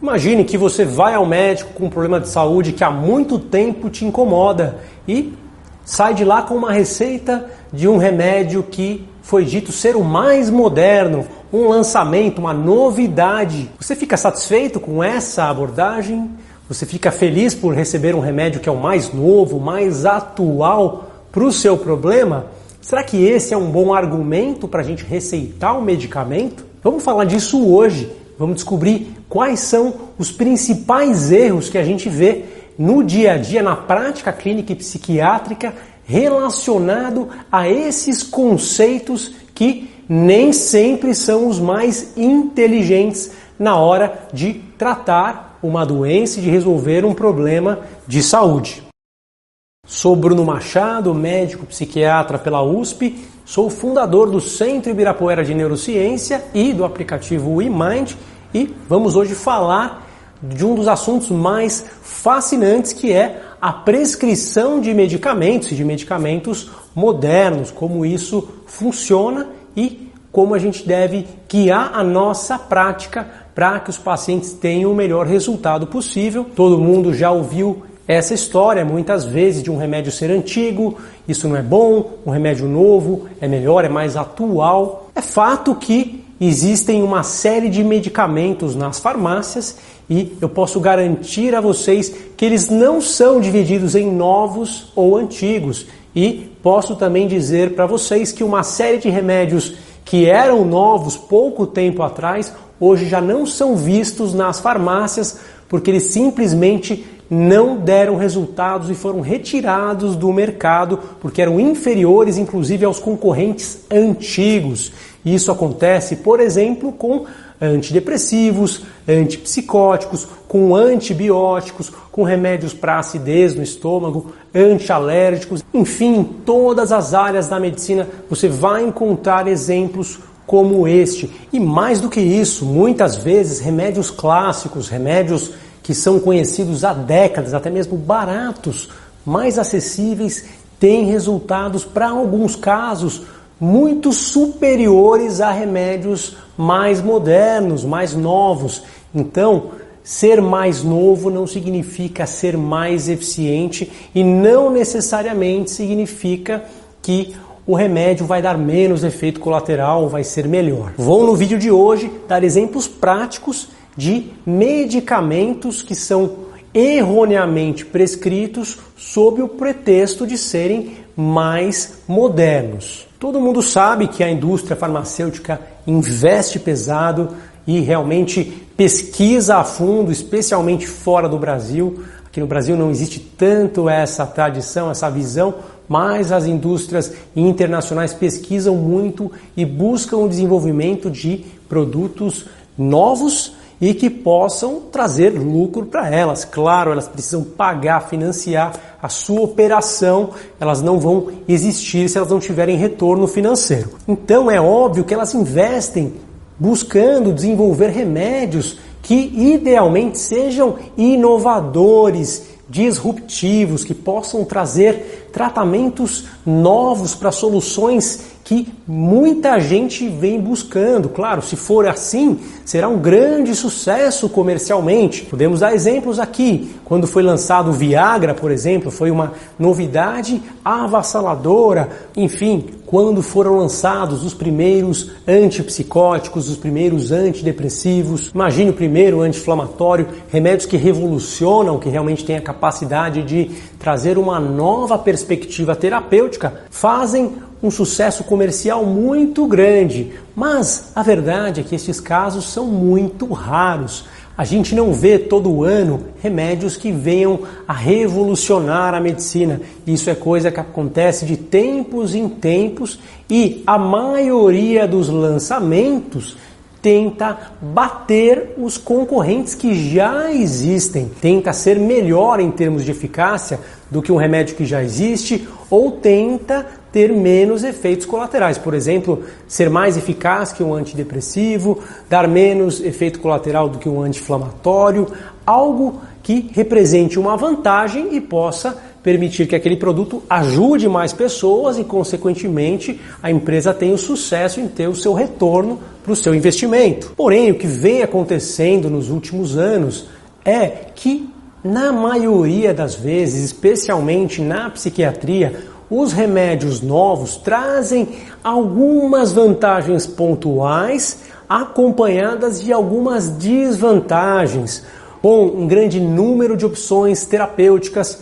Imagine que você vai ao médico com um problema de saúde que há muito tempo te incomoda e sai de lá com uma receita de um remédio que foi dito ser o mais moderno, um lançamento, uma novidade. Você fica satisfeito com essa abordagem? Você fica feliz por receber um remédio que é o mais novo, mais atual para o seu problema? Será que esse é um bom argumento para a gente receitar o um medicamento? Vamos falar disso hoje. Vamos descobrir quais são os principais erros que a gente vê no dia a dia, na prática clínica e psiquiátrica, relacionado a esses conceitos que nem sempre são os mais inteligentes na hora de tratar uma doença e de resolver um problema de saúde. Sou Bruno Machado, médico psiquiatra pela USP, sou fundador do Centro Ibirapuera de Neurociência e do aplicativo eMind e vamos hoje falar de um dos assuntos mais fascinantes que é a prescrição de medicamentos e de medicamentos modernos, como isso funciona e como a gente deve guiar a nossa prática para que os pacientes tenham o melhor resultado possível. Todo mundo já ouviu essa história muitas vezes de um remédio ser antigo, isso não é bom, um remédio novo é melhor, é mais atual. É fato que existem uma série de medicamentos nas farmácias e eu posso garantir a vocês que eles não são divididos em novos ou antigos. E posso também dizer para vocês que uma série de remédios que eram novos pouco tempo atrás, hoje já não são vistos nas farmácias porque eles simplesmente não deram resultados e foram retirados do mercado porque eram inferiores, inclusive, aos concorrentes antigos. Isso acontece, por exemplo, com antidepressivos, antipsicóticos, com antibióticos, com remédios para acidez no estômago, antialérgicos, enfim, em todas as áreas da medicina você vai encontrar exemplos como este. E mais do que isso, muitas vezes remédios clássicos, remédios que são conhecidos há décadas, até mesmo baratos, mais acessíveis, têm resultados, para alguns casos, muito superiores a remédios mais modernos, mais novos. Então, ser mais novo não significa ser mais eficiente e não necessariamente significa que o remédio vai dar menos efeito colateral, vai ser melhor. Vou no vídeo de hoje dar exemplos práticos de medicamentos que são erroneamente prescritos sob o pretexto de serem mais modernos. Todo mundo sabe que a indústria farmacêutica investe pesado e realmente pesquisa a fundo, especialmente fora do Brasil. Aqui no Brasil não existe tanto essa tradição, essa visão, mas as indústrias internacionais pesquisam muito e buscam o desenvolvimento de produtos novos e que possam trazer lucro para elas. Claro, elas precisam pagar, financiar a sua operação, elas não vão existir se elas não tiverem retorno financeiro. Então é óbvio que elas investem buscando desenvolver remédios que idealmente sejam inovadores, disruptivos, que possam trazer tratamentos novos para soluções que muita gente vem buscando. Claro, se for assim, será um grande sucesso comercialmente. Podemos dar exemplos aqui. Quando foi lançado o Viagra, por exemplo, foi uma novidade avassaladora. Enfim, quando foram lançados os primeiros antipsicóticos, os primeiros antidepressivos, imagine o primeiro anti-inflamatório, remédios que revolucionam, que realmente têm a capacidade de trazer uma nova perspectiva terapêutica, fazem um sucesso comercial muito grande, mas a verdade é que esses casos são muito raros. A gente não vê todo ano remédios que venham a revolucionar a medicina. Isso é coisa que acontece de tempos em tempos e a maioria dos lançamentos tenta bater os concorrentes que já existem, tenta ser melhor em termos de eficácia do que um remédio que já existe ou tenta ter menos efeitos colaterais. Por exemplo, ser mais eficaz que um antidepressivo, dar menos efeito colateral do que um anti-inflamatório, algo que represente uma vantagem e possa permitir que aquele produto ajude mais pessoas e, consequentemente, a empresa tenha o sucesso em ter o seu retorno para o seu investimento. Porém, o que vem acontecendo nos últimos anos é que, na maioria das vezes, especialmente na psiquiatria, os remédios novos trazem algumas vantagens pontuais acompanhadas de algumas desvantagens, com um grande número de opções terapêuticas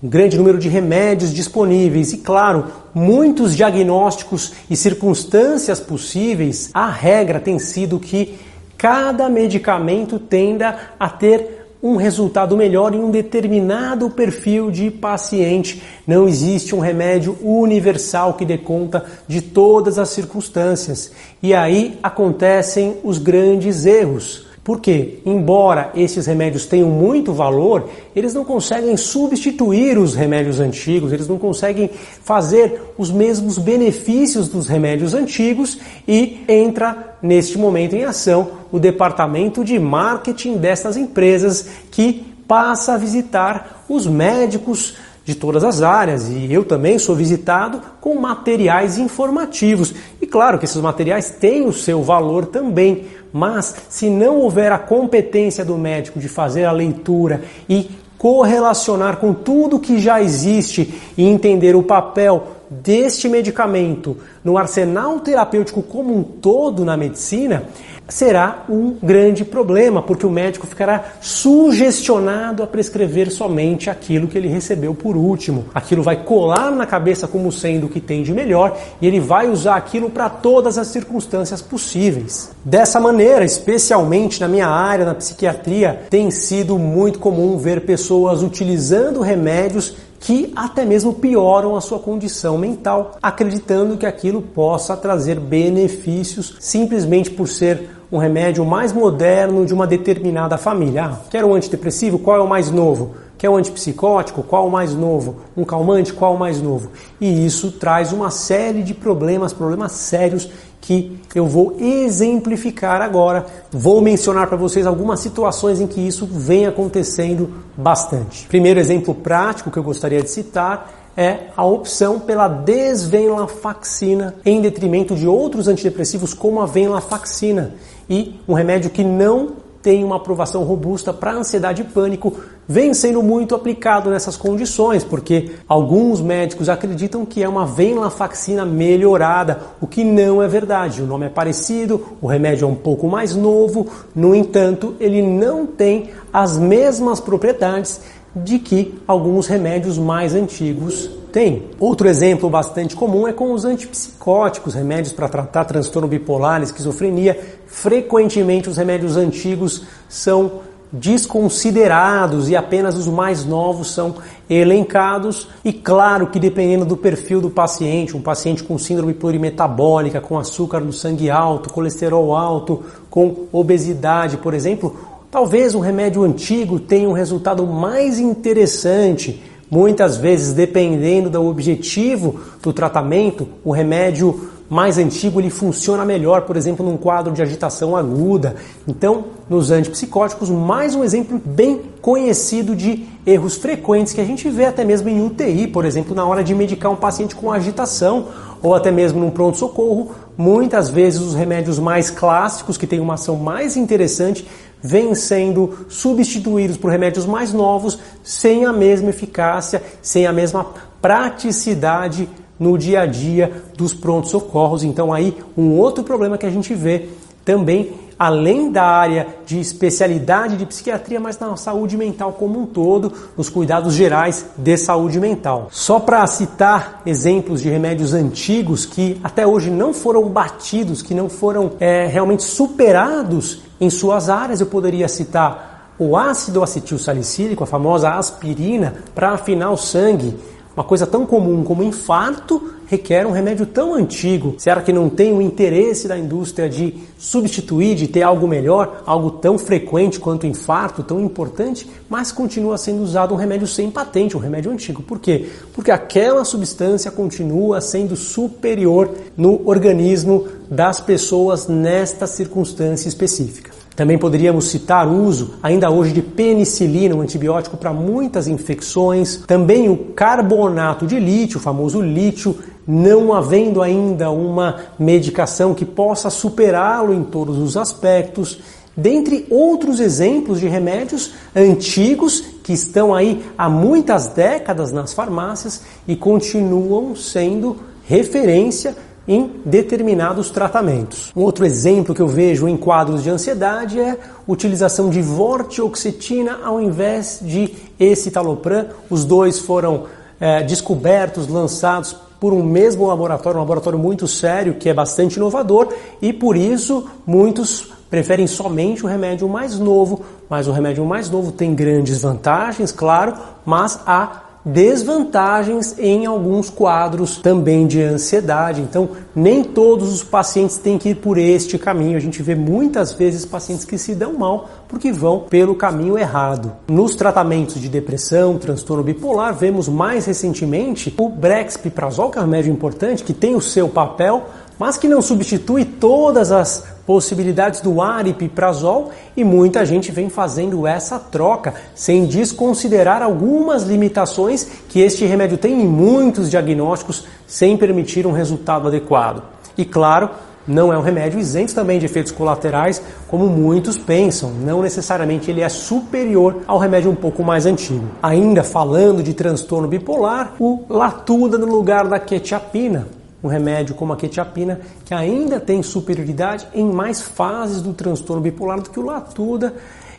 um grande número de remédios disponíveis e, claro, muitos diagnósticos e circunstâncias possíveis, a regra tem sido que cada medicamento tenda a ter um resultado melhor em um determinado perfil de paciente. Não existe um remédio universal que dê conta de todas as circunstâncias. E aí acontecem os grandes erros. Porque, embora esses remédios tenham muito valor, eles não conseguem substituir os remédios antigos, eles não conseguem fazer os mesmos benefícios dos remédios antigos e entra neste momento em ação o departamento de marketing dessas empresas que passa a visitar os médicos de todas as áreas e eu também sou visitado com materiais informativos. Claro que esses materiais têm o seu valor também, mas se não houver a competência do médico de fazer a leitura e correlacionar com tudo que já existe e entender o papel deste medicamento no arsenal terapêutico como um todo na medicina, será um grande problema, porque o médico ficará sugestionado a prescrever somente aquilo que ele recebeu por último. Aquilo vai colar na cabeça como sendo o que tem de melhor e ele vai usar aquilo para todas as circunstâncias possíveis. Dessa maneira, especialmente na minha área, na psiquiatria, tem sido muito comum ver pessoas utilizando remédios que até mesmo pioram a sua condição mental, acreditando que aquilo possa trazer benefícios simplesmente por ser um remédio mais moderno de uma determinada família. Ah, quer um antidepressivo? Qual é o mais novo? Quer um antipsicótico? Qual o mais novo? Um calmante? Qual o mais novo? E isso traz uma série de problemas, problemas sérios que eu vou exemplificar agora. Vou mencionar para vocês algumas situações em que isso vem acontecendo bastante. Primeiro exemplo prático que eu gostaria de citar é a opção pela desvenlafaxina em detrimento de outros antidepressivos como a venlafaxina e um remédio que não tem uma aprovação robusta para ansiedade e pânico, vem sendo muito aplicado nessas condições, porque alguns médicos acreditam que é uma venlafaxina melhorada, o que não é verdade. O nome é parecido, o remédio é um pouco mais novo, no entanto, ele não tem as mesmas propriedades de que alguns remédios mais antigos têm. Outro exemplo bastante comum é com os antipsicóticos, remédios para tratar transtorno bipolar, esquizofrenia. Frequentemente os remédios antigos são desconsiderados e apenas os mais novos são elencados. E claro que dependendo do perfil do paciente, um paciente com síndrome plurimetabólica, com açúcar no sangue alto, colesterol alto, com obesidade, por exemplo, Talvez um remédio antigo tenha um resultado mais interessante. Muitas vezes, dependendo do objetivo do tratamento, o remédio mais antigo ele funciona melhor, por exemplo, num quadro de agitação aguda. Então, nos antipsicóticos, mais um exemplo bem conhecido de erros frequentes que a gente vê até mesmo em UTI, por exemplo, na hora de medicar um paciente com agitação ou até mesmo num pronto-socorro. Muitas vezes os remédios mais clássicos, que têm uma ação mais interessante, vêm sendo substituídos por remédios mais novos sem a mesma eficácia, sem a mesma praticidade no dia a dia dos prontos socorros. Então aí um outro problema que a gente vê também além da área de especialidade de psiquiatria, mas na saúde mental como um todo, nos cuidados gerais de saúde mental. Só para citar exemplos de remédios antigos que até hoje não foram batidos, que não foram é, realmente superados em suas áreas, eu poderia citar o ácido acetil salicílico, a famosa aspirina, para afinar o sangue, Uma coisa tão comum como infarto requer um remédio tão antigo. Será que não tem o interesse da indústria de substituir, de ter algo melhor, algo tão frequente quanto o infarto, tão importante, mas continua sendo usado um remédio sem patente, um remédio antigo? Por quê? Porque aquela substância continua sendo superior no organismo das pessoas nesta circunstância específica. Também poderíamos citar o uso, ainda hoje, de penicilina, um antibiótico para muitas infecções. Também o carbonato de lítio, o famoso lítio, não havendo ainda uma medicação que possa superá-lo em todos os aspectos. Dentre outros exemplos de remédios antigos que estão aí há muitas décadas nas farmácias e continuam sendo referência em determinados tratamentos. Um outro exemplo que eu vejo em quadros de ansiedade é utilização de vortioxetina ao invés de escitalopram. Os dois foram é, descobertos, lançados por um mesmo laboratório, um laboratório muito sério, que é bastante inovador, e por isso muitos preferem somente o remédio mais novo, mas o remédio mais novo tem grandes vantagens, claro, mas há desvantagens em alguns quadros também de ansiedade. Então, nem todos os pacientes têm que ir por este caminho. A gente vê muitas vezes pacientes que se dão mal porque vão pelo caminho errado. Nos tratamentos de depressão, transtorno bipolar, vemos mais recentemente o Brexpiprazol, que é um remédio importante, que tem o seu papel, mas que não substitui todas as possibilidades do aripiprazol e muita gente vem fazendo essa troca sem desconsiderar algumas limitações que este remédio tem em muitos diagnósticos sem permitir um resultado adequado. E claro, não é um remédio isento também de efeitos colaterais, como muitos pensam. Não necessariamente ele é superior ao remédio um pouco mais antigo. Ainda falando de transtorno bipolar, o Latuda no lugar da quetiapina um remédio como a quetiapina, que ainda tem superioridade em mais fases do transtorno bipolar do que o Latuda,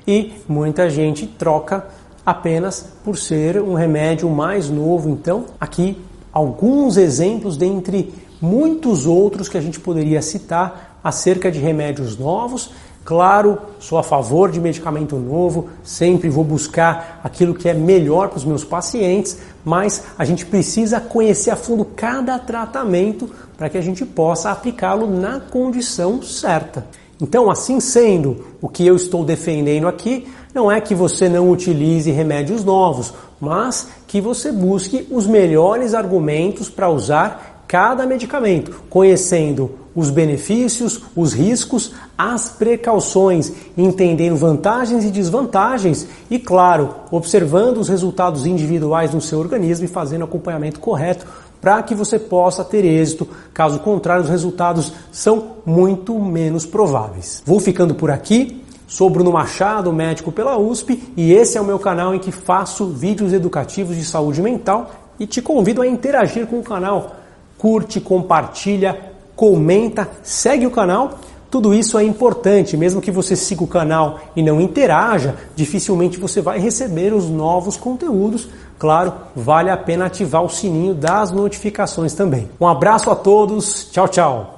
e muita gente troca apenas por ser um remédio mais novo. Então, aqui alguns exemplos dentre muitos outros que a gente poderia citar acerca de remédios novos Claro, sou a favor de medicamento novo, sempre vou buscar aquilo que é melhor para os meus pacientes, mas a gente precisa conhecer a fundo cada tratamento para que a gente possa aplicá-lo na condição certa. Então, assim sendo, o que eu estou defendendo aqui não é que você não utilize remédios novos, mas que você busque os melhores argumentos para usar cada medicamento, conhecendo os benefícios, os riscos, as precauções, entendendo vantagens e desvantagens e, claro, observando os resultados individuais no seu organismo e fazendo acompanhamento correto para que você possa ter êxito. Caso contrário, os resultados são muito menos prováveis. Vou ficando por aqui. Sou Bruno Machado, médico pela USP, e esse é o meu canal em que faço vídeos educativos de saúde mental e te convido a interagir com o canal. Curte, compartilha, comenta, segue o canal. Tudo isso é importante, mesmo que você siga o canal e não interaja, dificilmente você vai receber os novos conteúdos. Claro, vale a pena ativar o sininho das notificações também. Um abraço a todos, tchau, tchau.